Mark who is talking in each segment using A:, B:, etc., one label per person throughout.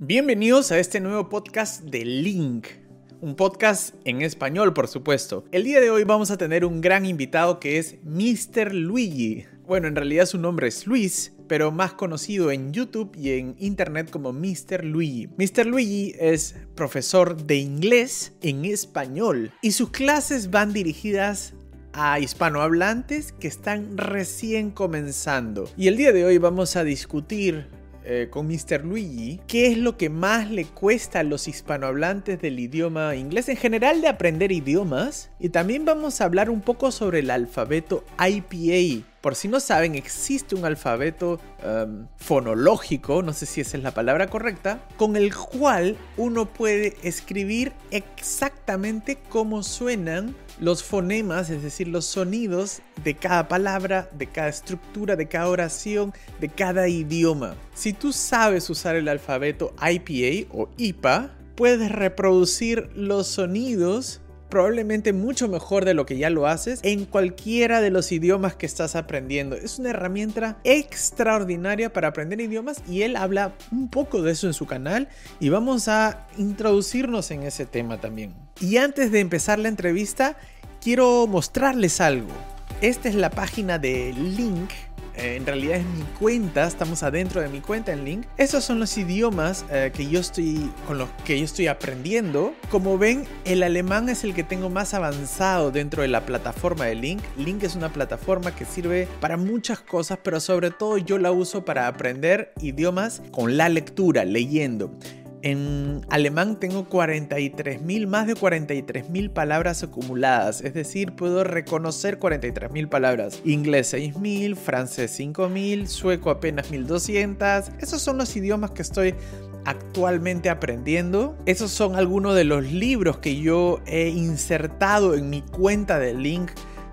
A: Bienvenidos a este nuevo podcast de Link. Un podcast en español, por supuesto. El día de hoy vamos a tener un gran invitado que es Mr. Luigi. Bueno, en realidad su nombre es Luis, pero más conocido en YouTube y en Internet como Mr. Luigi. Mr. Luigi es profesor de inglés en español y sus clases van dirigidas a hispanohablantes que están recién comenzando. Y el día de hoy vamos a discutir eh, con Mr. Luigi, ¿qué es lo que más le cuesta a los hispanohablantes del idioma inglés en general de aprender idiomas? Y también vamos a hablar un poco sobre el alfabeto IPA. Por si no saben, existe un alfabeto um, fonológico, no sé si esa es la palabra correcta, con el cual uno puede escribir exactamente cómo suenan los fonemas, es decir, los sonidos de cada palabra, de cada estructura, de cada oración, de cada idioma. Si tú sabes usar el alfabeto IPA o IPA, puedes reproducir los sonidos probablemente mucho mejor de lo que ya lo haces en cualquiera de los idiomas que estás aprendiendo. Es una herramienta extraordinaria para aprender idiomas y él habla un poco de eso en su canal y vamos a introducirnos en ese tema también. Y antes de empezar la entrevista, quiero mostrarles algo. Esta es la página de Link eh, en realidad es mi cuenta, estamos adentro de mi cuenta en Link. Esos son los idiomas eh, que yo estoy con los que yo estoy aprendiendo. Como ven, el alemán es el que tengo más avanzado dentro de la plataforma de Link. Link es una plataforma que sirve para muchas cosas, pero sobre todo yo la uso para aprender idiomas con la lectura, leyendo. En alemán tengo 43.000, más de 43.000 palabras acumuladas, es decir, puedo reconocer 43.000 palabras. Inglés 6.000, francés 5.000, sueco apenas 1.200. Esos son los idiomas que estoy actualmente aprendiendo. Esos son algunos de los libros que yo he insertado en mi cuenta de link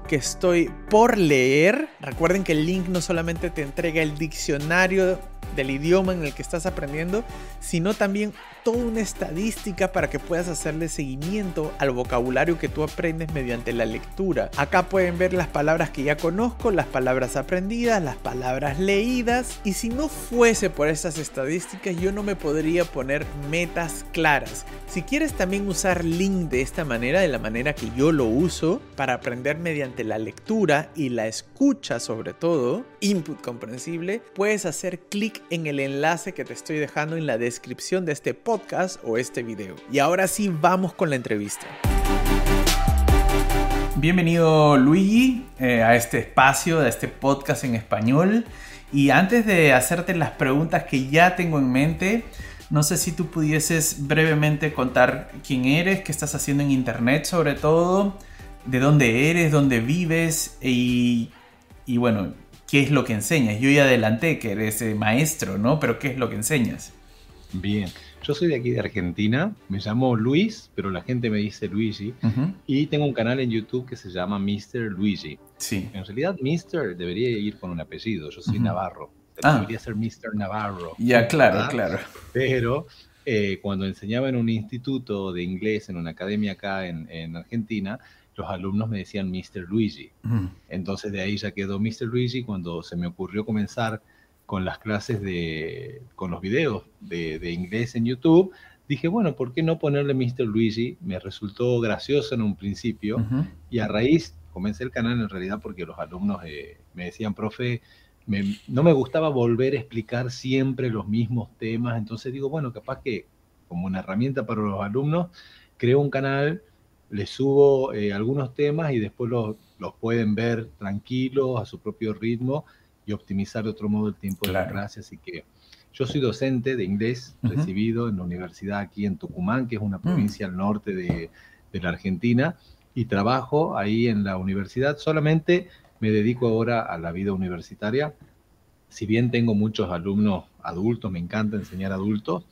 A: que estoy por leer. Recuerden que el link no solamente te entrega el diccionario del idioma en el que estás aprendiendo, sino también toda una estadística para que puedas hacerle seguimiento al vocabulario que tú aprendes mediante la lectura. Acá pueden ver las palabras que ya conozco, las palabras aprendidas, las palabras leídas y si no fuese por esas estadísticas yo no me podría poner metas claras. Si quieres también usar link de esta manera, de la manera que yo lo uso para aprender mediante la lectura y la escucha sobre todo, input comprensible, puedes hacer clic en el enlace que te estoy dejando en la descripción de este podcast o este video. Y ahora sí vamos con la entrevista. Bienvenido Luigi eh, a este espacio, a este podcast en español. Y antes de hacerte las preguntas que ya tengo en mente, no sé si tú pudieses brevemente contar quién eres, qué estás haciendo en internet sobre todo, de dónde eres, dónde vives y, y bueno, qué es lo que enseñas. Yo ya adelanté que eres eh, maestro, ¿no? Pero ¿qué es lo que enseñas?
B: Bien, yo soy de aquí de Argentina, me llamo Luis, pero la gente me dice Luigi, y tengo un canal en YouTube que se llama Mr. Luigi. Sí. En realidad, Mr. debería ir con un apellido, yo soy Navarro, ah. debería ser Mr. Navarro.
A: Ya, claro, claro.
B: Pero eh, cuando enseñaba en un instituto de inglés, en una academia acá en, Argentina, los alumnos me decían Mr. Luigi. Entonces de ahí ya quedó Mr. Luigi cuando se me ocurrió comenzar con las clases de, con los videos de, inglés en YouTube, dije, bueno, ¿por qué no ponerle Mr. Luigi? Me resultó gracioso en un principio y a raíz comencé el canal en realidad porque los alumnos eh, me decían, profe, no me gustaba volver a explicar siempre los mismos temas, entonces digo, bueno, capaz que como una herramienta para los alumnos, creo un canal, les subo eh, algunos temas y después los, los pueden ver tranquilos, a su propio ritmo y optimizar de otro modo el tiempo de la clase. Así que yo soy docente de inglés, recibido en la universidad aquí en Tucumán, que es una mm. provincia al norte de, de, la Argentina, y trabajo ahí en la universidad. Solamente me dedico ahora a la vida universitaria. Si bien tengo muchos alumnos adultos, me encanta enseñar adultos,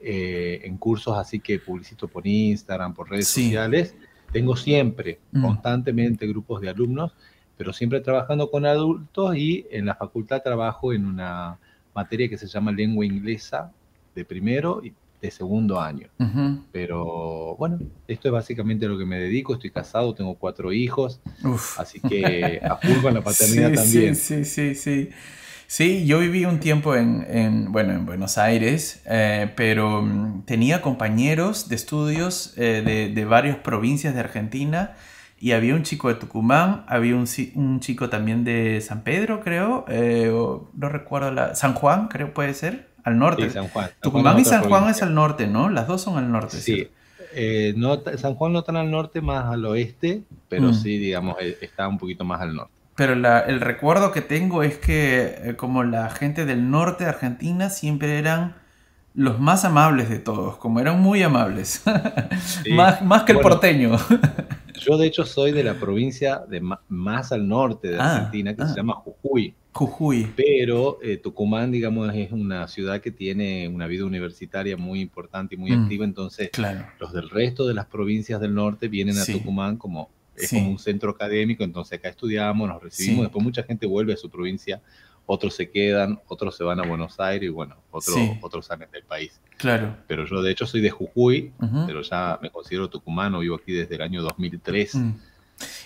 B: eh, en cursos así que publicito por Instagram, por redes sociales, tengo siempre, mm. constantemente grupos de alumnos pero siempre trabajando con adultos y en la facultad trabajo en una materia que se llama lengua inglesa de primero y de segundo año. Pero bueno, esto es básicamente lo que me dedico. Estoy casado, tengo cuatro hijos, así que a full con la paternidad también.
A: Sí, sí, sí, sí. Sí, yo viví un tiempo en, bueno, en Buenos Aires, eh, pero mm, tenía compañeros de estudios de, de varias provincias de Argentina y había un chico de Tucumán, había un, un chico también de San Pedro, creo, eh, no recuerdo, la, San Juan, creo puede ser, al norte.
B: Sí, San Juan.
A: Tucumán y San Juan es al norte, ¿no? Las dos son al norte.
B: Sí. Eh, no, San Juan no tan al norte, más al oeste, pero mm. sí, digamos, eh, está un poquito más al norte.
A: Pero la, el recuerdo que tengo es que como la gente del norte de Argentina siempre eran los más amables de todos, como eran muy amables, más, más que el porteño.
B: Yo de hecho soy de la provincia de más al norte de ah, Argentina, que se ah. llama Jujuy.
A: Jujuy.
B: Pero eh, Tucumán, digamos, es una ciudad que tiene una vida universitaria muy importante y muy mm, activa, entonces los del resto de las provincias del norte vienen a Tucumán como, es como un centro académico, entonces acá estudiamos, nos recibimos, después mucha gente vuelve a su provincia otros se quedan, otros se van a Buenos Aires y bueno, otros, otros salen del país.
A: Claro.
B: Pero yo de hecho soy de Jujuy, pero ya me considero tucumano, vivo aquí desde el año 2003. Mm.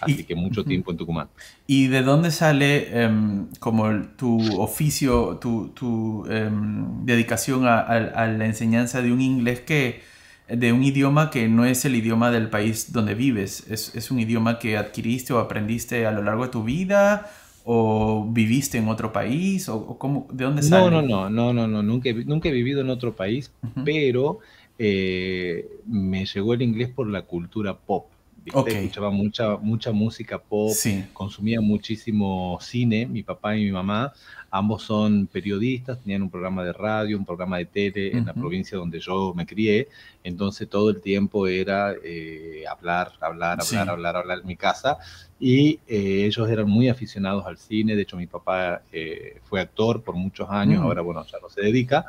B: Así que mucho tiempo en Tucumán.
A: ¿Y de dónde sale em, como tu oficio, tu, em, dedicación a, la enseñanza de un inglés que, de un idioma que no es el idioma del país donde vives? ¿Es, es un idioma que adquiriste o aprendiste a lo largo de tu vida? ¿O viviste en otro país? ¿O, cómo, de dónde sale?
B: No, no, no, no, no, no, nunca, he, nunca he vivido en otro país, pero eh, me llegó el inglés por la cultura pop. Escuchaba mucha, mucha música pop, consumía muchísimo cine, mi papá y mi mamá, ambos son periodistas, tenían un programa de radio, un programa de tele en la provincia donde yo me crié, entonces todo el tiempo era eh, hablar, hablar, hablar, hablar, hablar en mi casa, y eh, ellos eran muy aficionados al cine, de hecho mi papá eh, fue actor por muchos años, mm. ahora bueno, ya no se dedica,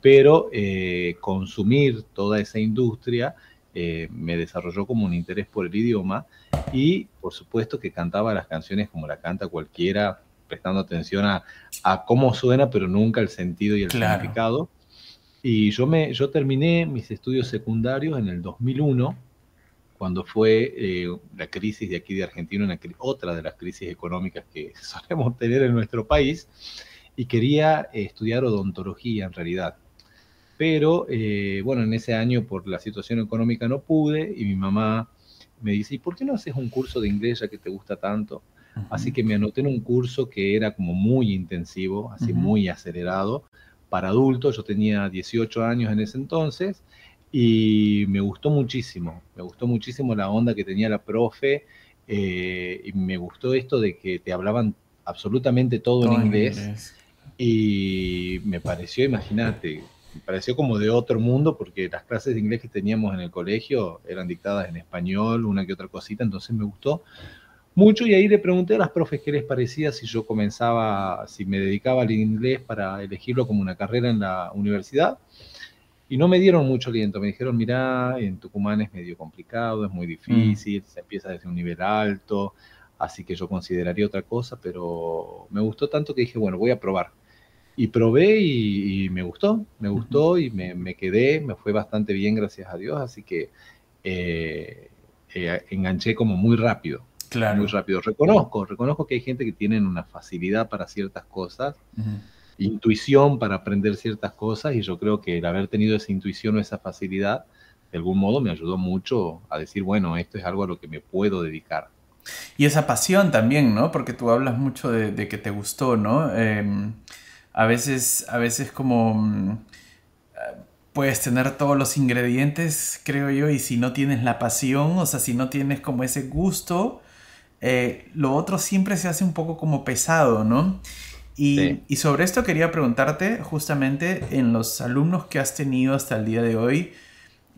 B: pero consumir toda esa industria, eh, me desarrolló como un interés por el idioma y por supuesto que cantaba las canciones como la canta cualquiera, prestando atención a, a cómo suena, pero nunca el sentido y el significado. Y yo, me, yo terminé mis estudios secundarios en el 2001, cuando fue eh, la crisis de aquí de Argentina, una, otra de las crisis económicas que solemos tener en nuestro país, y quería estudiar odontología en realidad pero eh, bueno, en ese año por la situación económica no pude y mi mamá me dice, ¿y por qué no haces un curso de inglés ya que te gusta tanto? Así que me anoté en un curso que era como muy intensivo, así muy acelerado, para adultos. Yo tenía 18 años en ese entonces y me gustó muchísimo, me gustó muchísimo la onda que tenía la profe eh, y me gustó esto de que te hablaban absolutamente todo, en inglés. Y me pareció, imagínate, pareció como de otro mundo porque las clases de inglés que teníamos en el colegio eran dictadas en español, una que otra cosita, entonces me gustó mucho y ahí le pregunté a las profes qué les parecía si yo comenzaba, si me dedicaba al inglés para elegirlo como una carrera en la universidad. Y no me dieron mucho aliento, me dijeron, mira, en Tucumán es medio complicado, es muy difícil, se empieza desde un nivel alto, así que yo consideraría otra cosa, pero me gustó tanto que dije, bueno, voy a probar y probé y, me gustó, me gustó y me, quedé, me fue bastante bien, gracias a Dios, así que eh, eh, enganché como muy rápido. Claro. Muy rápido. Reconozco, reconozco que hay gente que tiene una facilidad para ciertas cosas, intuición para aprender ciertas cosas, y yo creo que el haber tenido esa intuición o esa facilidad, de algún modo me ayudó mucho a decir, bueno, esto es algo a lo que me puedo dedicar.
A: Y esa pasión también, ¿no? Porque tú hablas mucho de, que te gustó, ¿no? Em, a veces, a veces como mm, puedes tener todos los ingredientes, creo yo, y si no tienes la pasión, o sea, si no tienes como ese gusto, eh, lo otro siempre se hace un poco como pesado, ¿no? Y, y, sobre esto quería preguntarte justamente en los alumnos que has tenido hasta el día de hoy,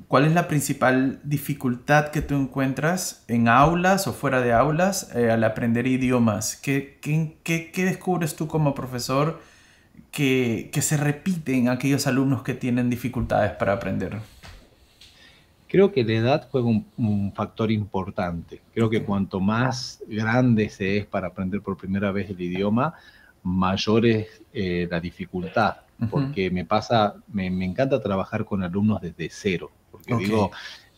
A: ¿cuál es la principal dificultad que tú encuentras en aulas o fuera de aulas eh, al aprender idiomas? ¿Qué, qué, qué, qué descubres tú como profesor? Que, se repiten aquellos alumnos que tienen dificultades para aprender?
B: Creo que la edad juega un, factor importante. Creo que cuanto más grande se es para aprender por primera vez el idioma, mayor es eh, la dificultad. Porque me pasa, me, encanta trabajar con alumnos desde cero. Porque digo,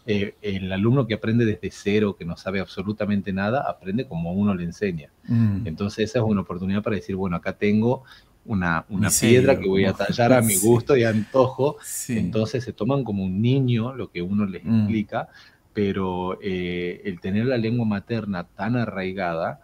B: eh, el alumno que aprende desde cero, que no sabe absolutamente nada, aprende como uno le enseña. Mm. Entonces esa es una oportunidad para decir, bueno, acá tengo una, una piedra que voy a tallar a mi gusto y antojo. Entonces se toman como un niño lo que uno les mm. explica, pero eh, el tener la lengua materna tan arraigada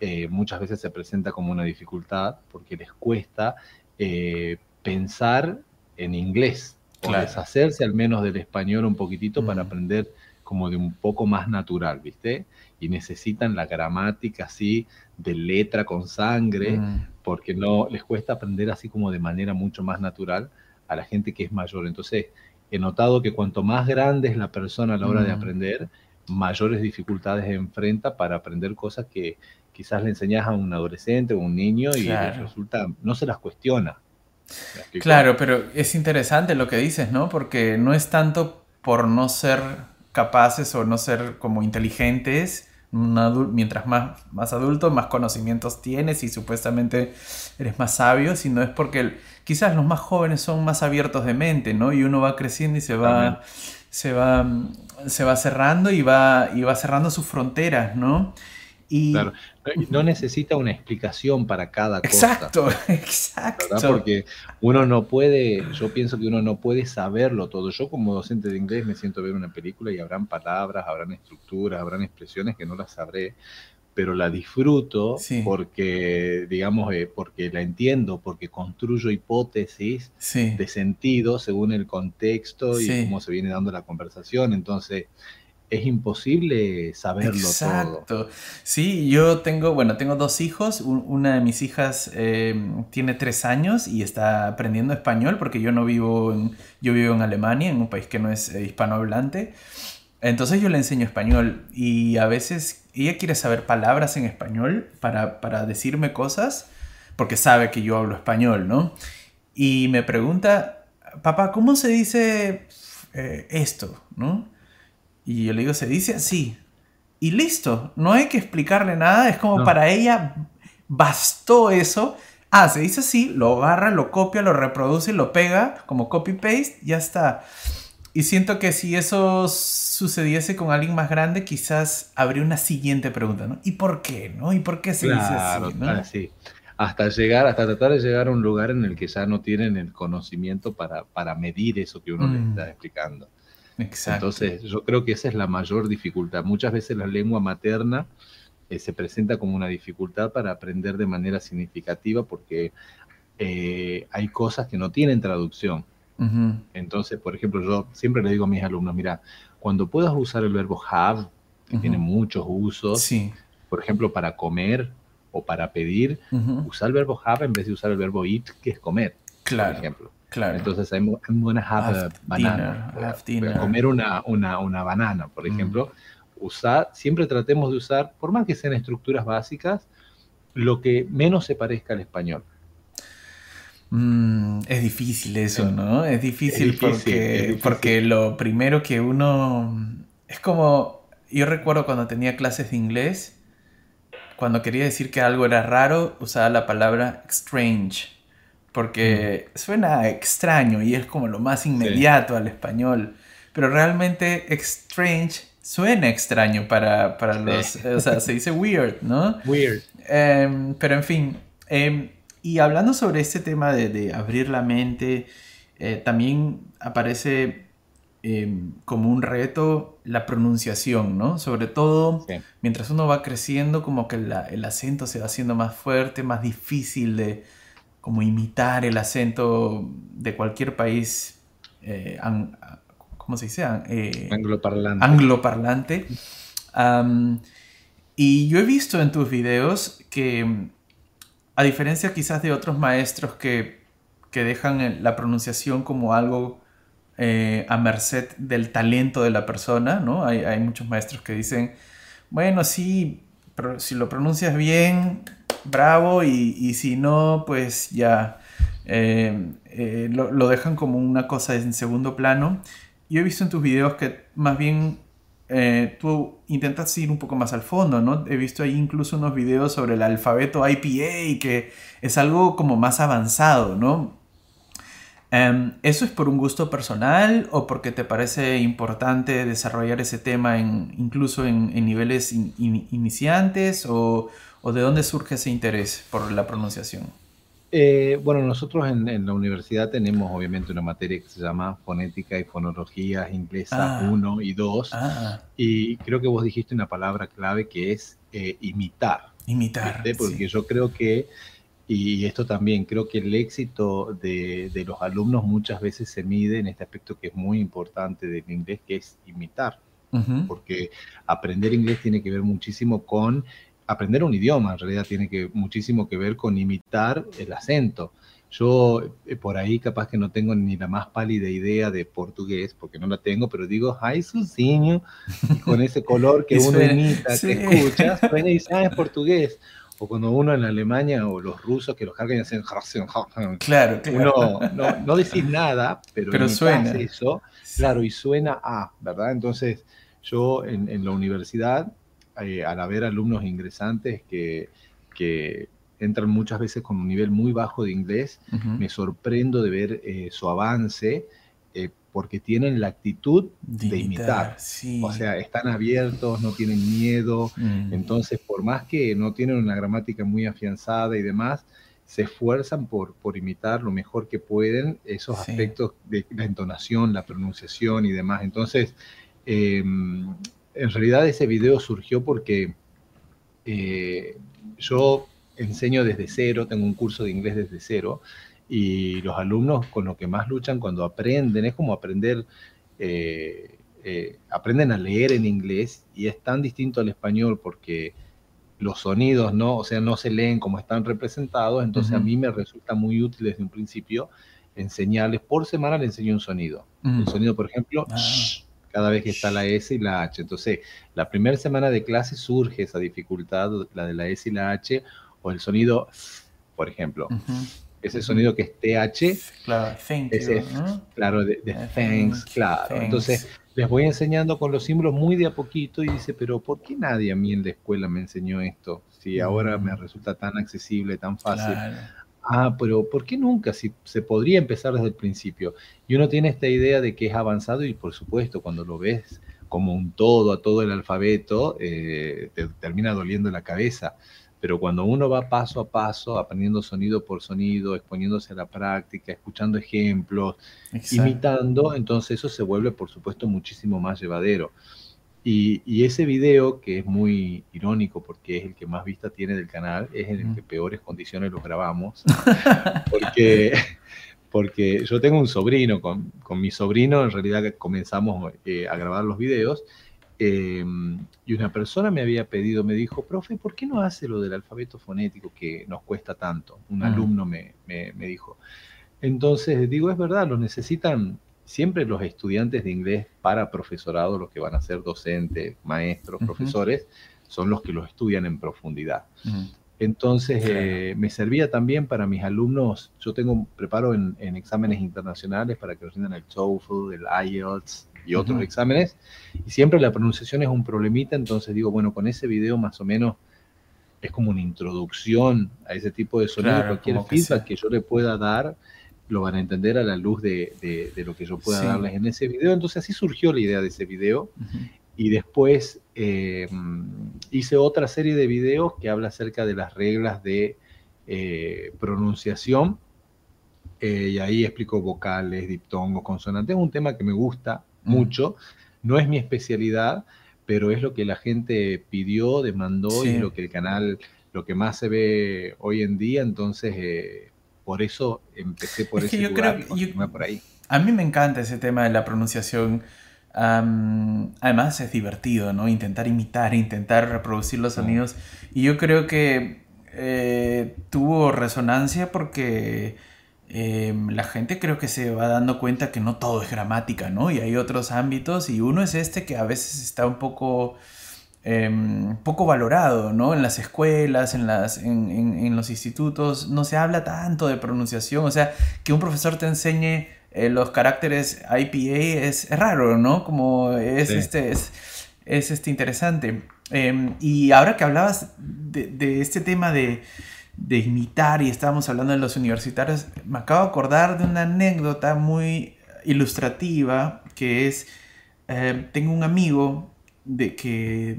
B: eh, muchas veces se presenta como una dificultad porque les cuesta eh, pensar en inglés o deshacerse al menos del español un poquitito para mm. aprender como de un poco más natural, ¿viste? Y necesitan la gramática así de letra con sangre, mm. porque no les cuesta aprender así como de manera mucho más natural a la gente que es mayor. Entonces, he notado que cuanto más grande es la persona a la hora de mm. aprender, mayores dificultades enfrenta para aprender cosas que quizás le enseñas a un adolescente o un niño y resulta, no se las cuestiona.
A: Claro, pero es interesante lo que dices, ¿no? Porque no es tanto por no ser capaces o no ser como inteligentes, mientras más, más adulto, más conocimientos tienes y supuestamente eres más sabio, sino es porque quizás los más jóvenes son más abiertos de mente, ¿no? Y uno va creciendo y se va, se va, se va cerrando y va, y va cerrando sus fronteras, ¿no?
B: Y, claro, no necesita una explicación para cada cosa.
A: Exacto, exacto.
B: Porque uno no puede, yo pienso que uno no puede saberlo todo. Yo como docente de inglés me siento a ver una película y habrán palabras, habrán estructuras, habrán expresiones que no las sabré, pero la disfruto porque, digamos, eh, porque la entiendo, porque construyo hipótesis de sentido según el contexto y cómo se viene dando la conversación. Entonces, es imposible saberlo Exacto.
A: Sí, yo tengo, bueno, tengo dos hijos. Una de mis hijas em, tiene tres años y está aprendiendo español porque yo no vivo en, yo vivo en Alemania, en un país que no es eh, hispanohablante. Entonces yo le enseño español y a veces ella quiere saber palabras en español para, para decirme cosas porque sabe que yo hablo español, ¿no? Y me pregunta, papá, ¿cómo se dice eh, esto? ¿No? Y yo le digo, se dice así. Y listo, no hay que explicarle nada, es como para ella bastó eso. Ah, se dice así, lo agarra, lo copia, lo reproduce, lo pega como copy-paste, ya está. Y siento que si eso sucediese con alguien más grande, quizás habría una siguiente pregunta, ¿no? ¿Y por qué, no? ¿Y por qué se dice así? ¿no?
B: sí. Hasta llegar, hasta tratar de llegar a un lugar en el que ya no tienen el conocimiento para, para medir eso que uno le mm. está explicando. Entonces, yo creo que esa es la mayor dificultad. Muchas veces la lengua materna eh, se presenta como una dificultad para aprender de manera significativa porque eh, hay cosas que no tienen traducción. Entonces, por ejemplo, yo siempre le digo a mis alumnos, mira, cuando puedas usar el verbo have, que tiene muchos usos, por ejemplo, para comer o para pedir, usar el verbo have en vez de usar el verbo eat, que es comer,
A: claro.
B: por ejemplo. Claro. Entonces, I'm, gonna have, a banana. comer una, una, una, banana, por mm. ejemplo. Usar, siempre tratemos de usar, por más que sean estructuras básicas, lo que menos se parezca al español.
A: Mm, es difícil eso, ¿no? Es difícil, porque, porque lo primero que uno... Es como... Yo recuerdo cuando tenía clases de inglés, cuando quería decir que algo era raro, usaba la palabra strange porque suena extraño y es como lo más inmediato al español, pero realmente strange suena extraño para, los, o sea, se dice weird, ¿no?
B: Weird.
A: Em, pero en fin, em, y hablando sobre este tema de, abrir la mente, eh, también aparece em, como un reto la pronunciación, ¿no? Sobre todo mientras uno va creciendo, como que el acento se va haciendo más fuerte, más difícil de, como imitar el acento de cualquier país, eh, ¿cómo se dice?
B: Eh, angloparlante.
A: Angloparlante. y yo he visto en tus videos que, a diferencia quizás de otros maestros que, que dejan la pronunciación como algo eh, a merced del talento de la persona, ¿no? Hay, hay muchos maestros que dicen, bueno, sí, pero si lo pronuncias bien, bravo, y, si no, pues ya eh, eh, lo, dejan como una cosa en segundo plano. Yo he visto en tus videos que más bien eh, tú intentas ir un poco más al fondo, ¿no? He visto ahí incluso unos videos sobre el alfabeto IPA, que es algo como más avanzado, ¿no? Em, ¿Eso es por un gusto personal o porque te parece importante desarrollar ese tema incluso en, niveles iniciantes o, ¿O de dónde surge ese interés por la pronunciación?
B: Eh, bueno, nosotros en, la universidad tenemos obviamente una materia que se llama fonética y fonología inglesa 1 ah. y 2. Ah. Y creo que vos dijiste una palabra clave que es eh, imitar.
A: Imitar.
B: Porque yo creo que, y esto también, creo que el éxito de, los alumnos muchas veces se mide en este aspecto que es muy importante del inglés, que es imitar. Porque aprender inglés tiene que ver muchísimo con aprender un idioma, en realidad tiene que, muchísimo que ver con imitar el acento. Yo eh, por ahí capaz que no tengo ni la más pálida idea de portugués, porque no la tengo, pero digo, ay, y con ese color que uno imita, que escuchas, suena y sabes portugués. O cuando uno en Alemania o los rusos que los cargan y hacen
A: claro,
B: uno no, no decís nada, pero, pero suena eso, claro, y suena a, ¿verdad? Entonces, yo en, en la universidad eh, al haber alumnos ingresantes que, que, entran muchas veces con un nivel muy bajo de inglés, me sorprendo de ver eh, su avance eh, porque tienen la actitud de, imitar. O sea, están abiertos, no tienen miedo. Mm. Entonces, por más que no tienen una gramática muy afianzada y demás, se esfuerzan por, por imitar lo mejor que pueden esos aspectos de la entonación, la pronunciación y demás. Entonces, em, en realidad ese video surgió porque eh, yo enseño desde cero, tengo un curso de inglés desde cero, y los alumnos con lo que más luchan cuando aprenden, es como aprender, eh, eh, aprenden a leer en inglés y es tan distinto al español porque los sonidos, ¿no? O sea, no se leen como están representados, entonces a mí me resulta muy útil desde un principio enseñarles, por semana les enseño un sonido. Un sonido, por ejemplo, ah cada vez que está la S y la H. Entonces, la primera semana de clase surge esa dificultad, la de la S y la H, o el sonido, por ejemplo. Ese sonido que es TH,
A: claro,
B: claro, de, thanks, claro. Entonces, les voy enseñando con los símbolos muy de a poquito y dice, pero ¿por qué nadie a mí en la escuela me enseñó esto? Si ahora me mm. resulta tan accesible, tan fácil ah, pero ¿por qué nunca? Si se podría empezar desde el principio. Y uno tiene esta idea de que es avanzado y por supuesto cuando lo ves como un todo a todo el alfabeto, eh, te termina doliendo la cabeza. Pero cuando uno va paso a paso, aprendiendo sonido por sonido, exponiéndose a la práctica, escuchando ejemplos, imitando, entonces eso se vuelve, por supuesto, muchísimo más llevadero. Y, ese video, que es muy irónico porque es el que más vista tiene del canal, es en el que peores condiciones lo grabamos. porque, porque yo tengo un sobrino, con, con mi sobrino en realidad comenzamos eh, a grabar los videos. Em, y una persona me había pedido, me dijo, profe, ¿por qué no hace lo del alfabeto fonético que nos cuesta tanto? Un alumno me, me, me dijo. Entonces digo, es verdad, lo necesitan siempre los estudiantes de inglés para profesorado, los que van a ser docentes, maestros, profesores, son los que los estudian en profundidad. Entonces, eh, me servía también para mis alumnos, yo tengo, preparo en, exámenes internacionales para que rindan el TOEFL, el IELTS y otros exámenes, y siempre la pronunciación es un problemita, entonces digo, bueno, con ese video más o menos es como una introducción a ese tipo de sonido, cualquier feedback que yo le pueda dar, lo van a entender a la luz de, lo que yo pueda darles en ese video. Entonces así surgió la idea de ese video. Y después eh, hice otra serie de videos que habla acerca de las reglas de eh, pronunciación. Eh, y ahí explico vocales, diptongos, consonantes. Es un tema que me gusta mucho. No es mi especialidad, pero es lo que la gente pidió, demandó y lo que el canal, lo que más se ve hoy en día. Entonces por eso empecé por ese yo lugar creo, por ahí.
A: A mí me encanta ese tema de la pronunciación. además es divertido, ¿no? Intentar imitar, intentar reproducir los sonidos. Y yo creo que eh, tuvo resonancia porque em, la gente creo que se va dando cuenta que no todo es gramática, ¿no? Y hay otros ámbitos y uno es este que a veces está un poco Em, poco valorado, ¿no? En las escuelas, en, las, en, los institutos, no se habla tanto de pronunciación, o sea, que un profesor te enseñe eh, los caracteres IPA es, raro, ¿no? Como es, este, es, este interesante. Em, y ahora que hablabas de, este tema de, imitar y estábamos hablando de los universitarios, me acabo de acordar de una anécdota muy ilustrativa que es, eh, tengo un amigo de que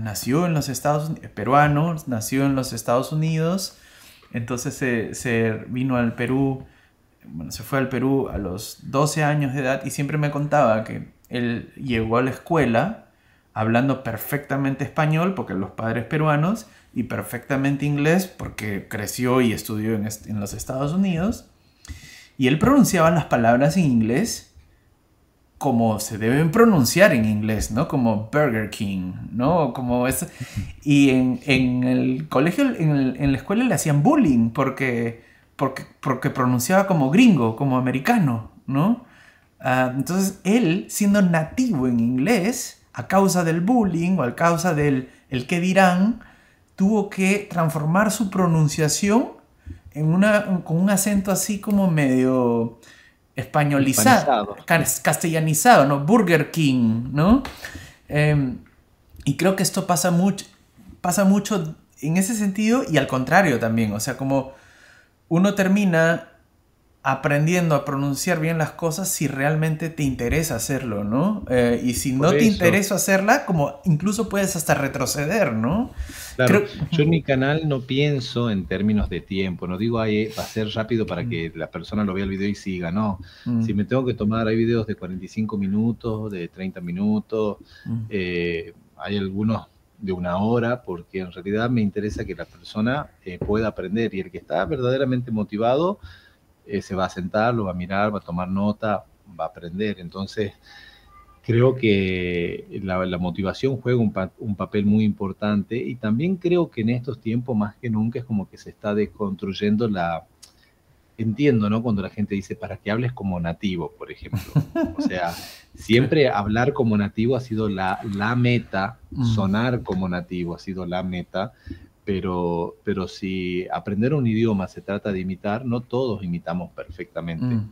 A: nació en los Estados Unidos, peruano, nació en los Estados Unidos, Entonces se, vino al Perú, bueno, se fue al Perú a los 12 años de edad y siempre me contaba que él llegó a la escuela hablando perfectamente español porque los padres peruanos y perfectamente inglés porque creció y estudió en, en los Estados Unidos. Y él pronunciaba las palabras en inglés como se deben pronunciar en inglés, ¿no? Como Burger King, ¿no? Como es... Y en, el colegio, en, la escuela le hacían bullying porque, pronunciaba como gringo, como americano, ¿no? Ah, entonces él, siendo nativo en inglés, a causa del bullying o a causa del el qué dirán, tuvo que transformar su pronunciación en una, con un acento así como medio españolizado, castellanizado, ¿no? Burger King, ¿no? Em, y creo que esto pasa mucho, pasa mucho en ese sentido y al contrario también, o sea, como uno termina aprendiendo a pronunciar bien las cosas si realmente te interesa hacerlo, ¿no? Eh, y si no te interesa hacerla, como incluso puedes hasta retroceder, ¿no?
B: Claro, yo en mi canal no pienso en términos de tiempo, no digo ahí va a ser rápido para que la persona lo vea el video y siga, no. Mm. Si me tengo que tomar, hay videos de 45 minutos, de 30 minutos, mm. eh, hay algunos de una hora, porque en realidad me interesa que la persona eh, pueda aprender y el que está verdaderamente motivado, eh, se va a sentar, lo va a mirar, va a tomar nota, va a aprender. Entonces, creo que la, motivación juega un, papel muy importante y también creo que en estos tiempos más que nunca es como que se está desconstruyendo la... Entiendo, ¿no? Cuando la gente dice, para que hables como nativo, por ejemplo. O sea, siempre hablar como nativo ha sido la, la meta, mm. sonar como nativo ha sido la meta, pero, pero si aprender un idioma se trata de imitar, no todos imitamos perfectamente. Mm.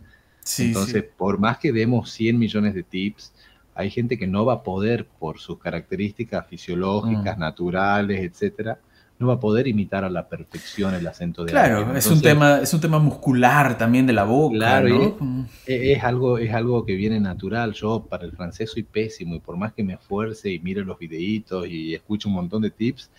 B: Entonces, por más que demos 100 millones de tips, hay gente que no va a poder, por sus características fisiológicas, mm. naturales, etcétera, no va a poder imitar a la perfección el acento de
A: Claro, es, un tema, es un tema muscular también de la boca. Claro,
B: mm. es, algo, es algo que viene natural. Yo para el francés soy pésimo y por más que me esfuerce y mire los videitos y escuche un montón de tips,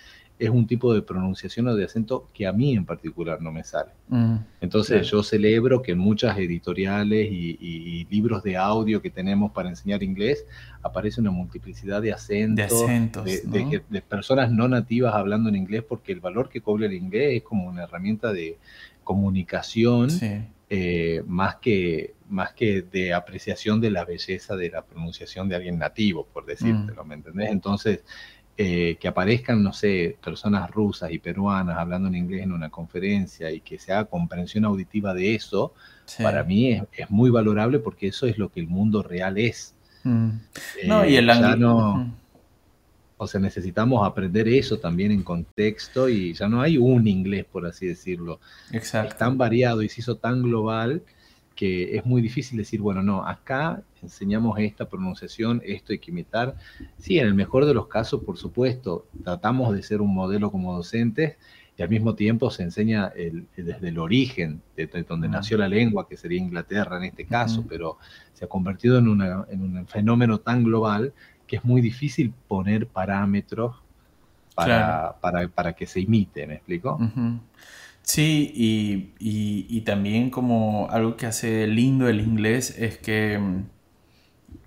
B: es un tipo de pronunciación o de acento que a mí en particular no me sale. Mm, Entonces yo celebro que en muchas editoriales y, libros de audio que tenemos para enseñar inglés aparece una multiplicidad de acentos, de, personas no nativas hablando en inglés, porque el valor que cobra el inglés es como una herramienta de comunicación. Eh, más, que, más que de apreciación de la belleza de la pronunciación de alguien nativo, por decírtelo, mm. ¿me entendés? Entonces, eh, que aparezcan, no sé, personas rusas y peruanas hablando en inglés en una conferencia y que se haga comprensión auditiva de eso, para mí es, muy valorable porque eso es lo que el mundo real es. Mm. no, y el eh, no, O sea, necesitamos aprender eso también en contexto y ya no hay un inglés, por así decirlo. Exacto. Es tan variado y se hizo tan global que es muy difícil decir, bueno, no, acá enseñamos esta pronunciación, esto hay que imitar. Sí, en el mejor de los casos, por supuesto, tratamos de ser un modelo como docentes y al mismo tiempo se enseña desde el origen, de, donde nació la lengua, que sería Inglaterra en este caso, pero se ha convertido en, un fenómeno tan global que es muy difícil poner parámetros para, para, que se imite, ¿me explico?
A: Sí, y, también como algo que hace lindo el inglés es que mm,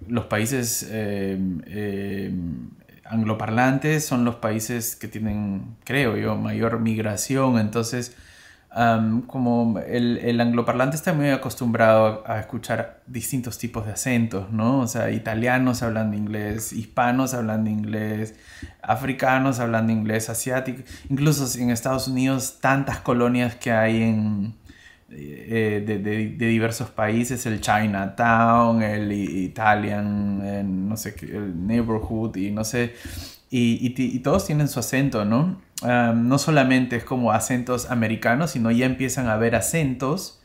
A: los países eh, eh, angloparlantes son los países que tienen, creo yo, mayor migración, entonces como el, el, angloparlante está muy acostumbrado a, escuchar distintos tipos de acentos, ¿no? O sea, italianos hablando inglés, hispanos hablando inglés, africanos hablando inglés, asiáticos, incluso en Estados Unidos tantas colonias que hay en, eh, de, de, diversos países, el Chinatown, el Italian, no sé qué, el Neighborhood y no sé, y todos tienen su acento, ¿no? No solamente es como acentos americanos, sino ya empiezan a haber acentos.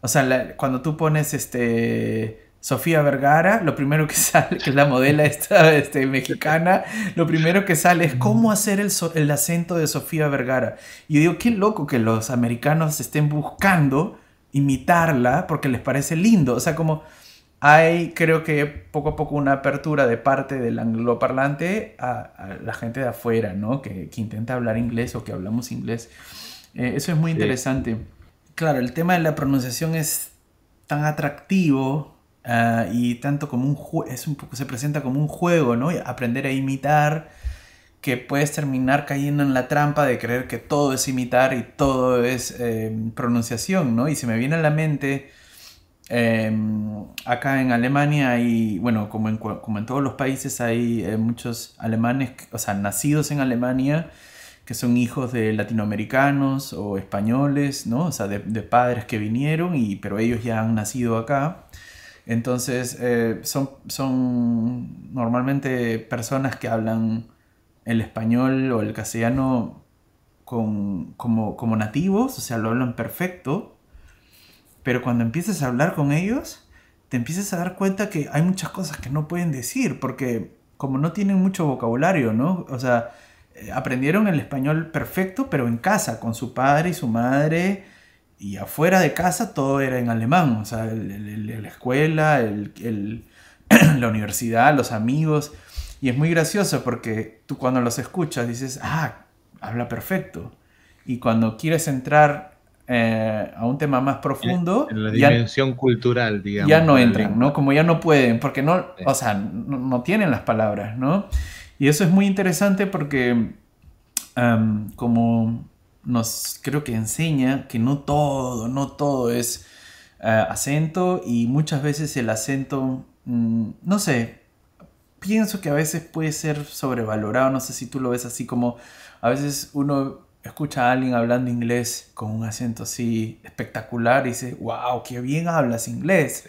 A: O sea, cuando tú pones este Sofía Vergara, lo primero que sale, que es la modela esta este, mexicana, lo primero que sale es cómo hacer el, el acento de Sofía Vergara. Y yo digo, qué loco que los americanos estén buscando imitarla porque les parece lindo. O sea, como hay creo que poco a poco una apertura de parte del angloparlante a, a la gente de afuera, ¿no? Que, que, intenta hablar inglés o que hablamos inglés. Eh, eso es muy interesante. Claro, el tema de la pronunciación es tan atractivo ah, y tanto como un juego, se presenta como un juego, ¿no? Aprender a imitar, que puedes terminar cayendo en la trampa de creer que todo es imitar y todo es em, pronunciación, ¿no? Y se me viene a la mente, em, acá en Alemania hay, bueno, como en, como en todos los países hay eh, muchos alemanes, o sea, nacidos en Alemania, que son hijos de latinoamericanos o españoles, ¿no? O sea, de, padres que vinieron, y, pero ellos ya han nacido acá. Entonces, eh, son, son normalmente personas que hablan el español o el castellano con, como, como nativos, o sea, lo hablan perfecto, pero cuando empiezas a hablar con ellos, te empiezas a dar cuenta que hay muchas cosas que no pueden decir, porque como no tienen mucho vocabulario, ¿no? O sea, eh, aprendieron el español perfecto, pero en casa, con su padre y su madre, y afuera de casa todo era en alemán, o sea, la escuela, la universidad, los amigos, y es muy gracioso porque tú cuando los escuchas dices, ah, habla perfecto, y cuando quieres entrar eh, a un tema más profundo.
B: En la dimensión cultural, digamos.
A: Ya no entran, ¿no? Como ya no pueden, porque no, o sea, no, tienen las palabras, ¿no? Y eso es muy interesante porque como nos creo que enseña que no todo, no todo es eh, acento y muchas veces el acento, mm, no sé, pienso que a veces puede ser sobrevalorado, no sé si tú lo ves así como a veces uno escucha a alguien hablando inglés con un acento así espectacular y dice, wow, qué bien hablas inglés.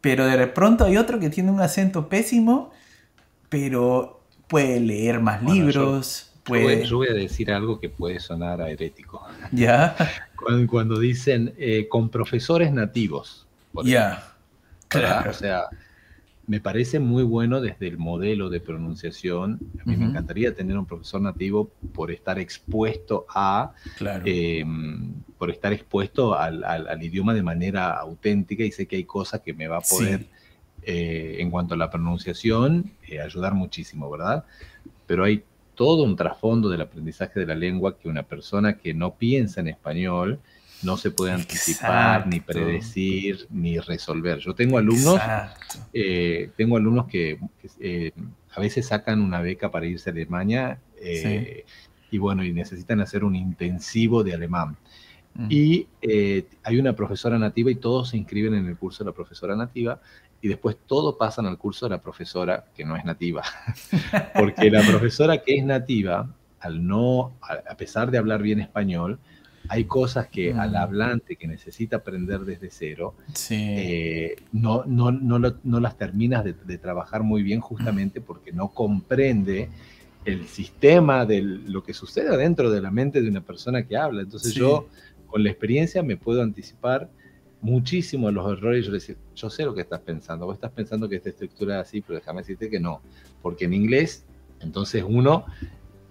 A: Pero de pronto hay otro que tiene un acento pésimo pero puede leer más libros.
B: Yo, puede... yo, voy, a decir algo que puede sonar a herético.
A: Ya.
B: Cuando, dicen eh, con profesores nativos.
A: Ya. Claro.
B: O sea, me parece muy bueno desde el modelo de pronunciación. A mí me encantaría tener un profesor nativo por estar expuesto a,
A: claro.
B: Em, por estar expuesto al, idioma de manera auténtica y sé que hay cosas que me va a poder eh, en cuanto a la pronunciación, eh, ayudar muchísimo, ¿verdad? Pero hay todo un trasfondo del aprendizaje de la lengua que una persona que no piensa en español no se puede anticipar, ni predecir, ni resolver. Yo tengo alumnos, eh, tengo alumnos que, a veces sacan una beca para irse a Alemania y bueno, y necesitan hacer un intensivo de alemán. Y hay una profesora nativa y todos se inscriben en el curso de la profesora nativa y después todo pasan al curso de la profesora que no es nativa. Porque la profesora que es nativa, al no, a pesar de hablar bien español, hay cosas que al mm. hablante que necesita aprender desde cero, eh, no, no, no, las terminas de, trabajar muy bien justamente porque no comprende el sistema de lo que sucede dentro de la mente de una persona que habla. Entonces yo, con la experiencia, me puedo anticipar muchísimo los errores. Yo decía, yo sé lo que estás pensando. Vos estás pensando que esta estructura es así, pero déjame decirte que no. Porque en inglés, entonces uno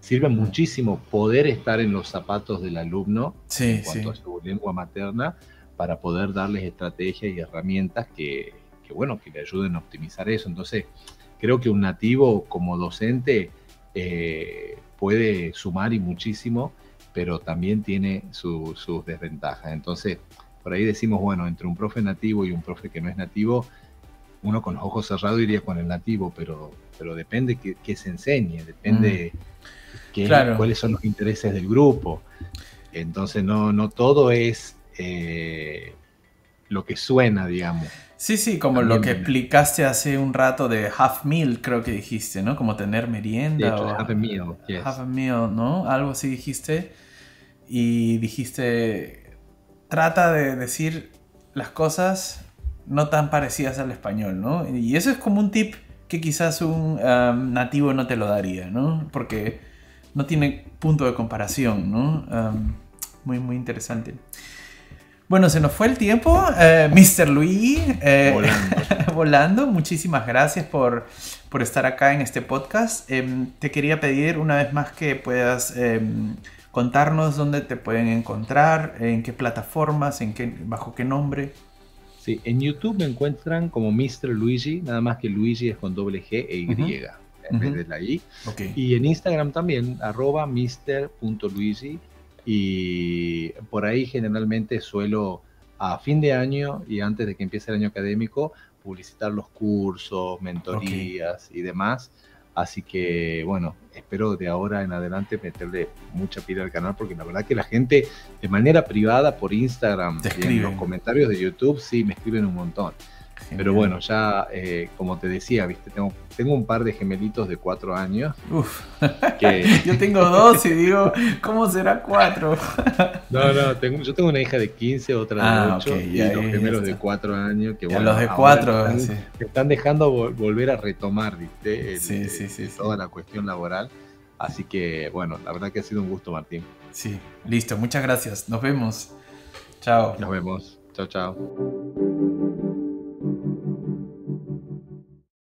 B: sirve muchísimo poder estar en los zapatos del alumno en cuanto a su lengua materna para poder darles estrategias y herramientas que, bueno, que le ayuden a optimizar eso. Entonces, creo que un nativo como docente eh, puede sumar y muchísimo, pero también tiene sus desventajas. Entonces, por ahí decimos, bueno, entre un profe nativo y un profe que no es nativo, uno con los ojos cerrados iría con el nativo, pero, pero depende qué, se enseñe, depende mm. Cuáles son los intereses del grupo. Entonces no, no todo es eh, lo que suena, digamos.
A: Sí, sí, como lo que explicaste hace un rato de half meal, creo que dijiste, ¿no? Como tener merienda.
B: o half a meal,
A: Half a meal, ¿no? Algo así dijiste. Y dijiste trata de decir las cosas no tan parecidas al español, ¿no? Y eso es como un tip que quizás un um, nativo no te lo daría, ¿no? Porque no tiene punto de comparación, ¿no? Um, muy, muy interesante. Bueno, se nos fue el tiempo, eh, Mr. Luis. Eh, volando. volando. Muchísimas gracias por, por, estar acá en este podcast. Em, te quería pedir una vez más que puedas em, contarnos dónde te pueden encontrar, en qué plataformas, en qué, bajo qué nombre.
B: Sí, en YouTube me encuentran como Mr. Luigi, nada más que Luigi es con doble G e Y, en vez de la I. Y en Instagram también, arroba Mr.Luigi. Y por ahí generalmente suelo a fin de año y antes de que empiece el año académico publicitar los cursos, mentorías y demás. Así que bueno, espero de ahora en adelante meterle mucha pila al canal porque la verdad que la gente de manera privada por Instagram y en los comentarios de YouTube sí me escriben un montón. Pero bueno, ya eh, como te decía, viste, tengo, tengo un par de gemelitos de cuatro años. Uf.
A: yo tengo dos y digo, ¿cómo será cuatro?
B: no, no, tengo, yo tengo una hija de 15, otra de ah, 8 y los gemelos de cuatro años. Que,
A: bueno, los de cuatro,
B: están, sí. están dejando volver a retomar, viste, sí, sí, sí, toda la cuestión laboral. Así que bueno, la verdad que ha sido un gusto, Martín.
A: Sí, listo, muchas gracias. Nos vemos. Chao.
B: Nos vemos. Chao, chao.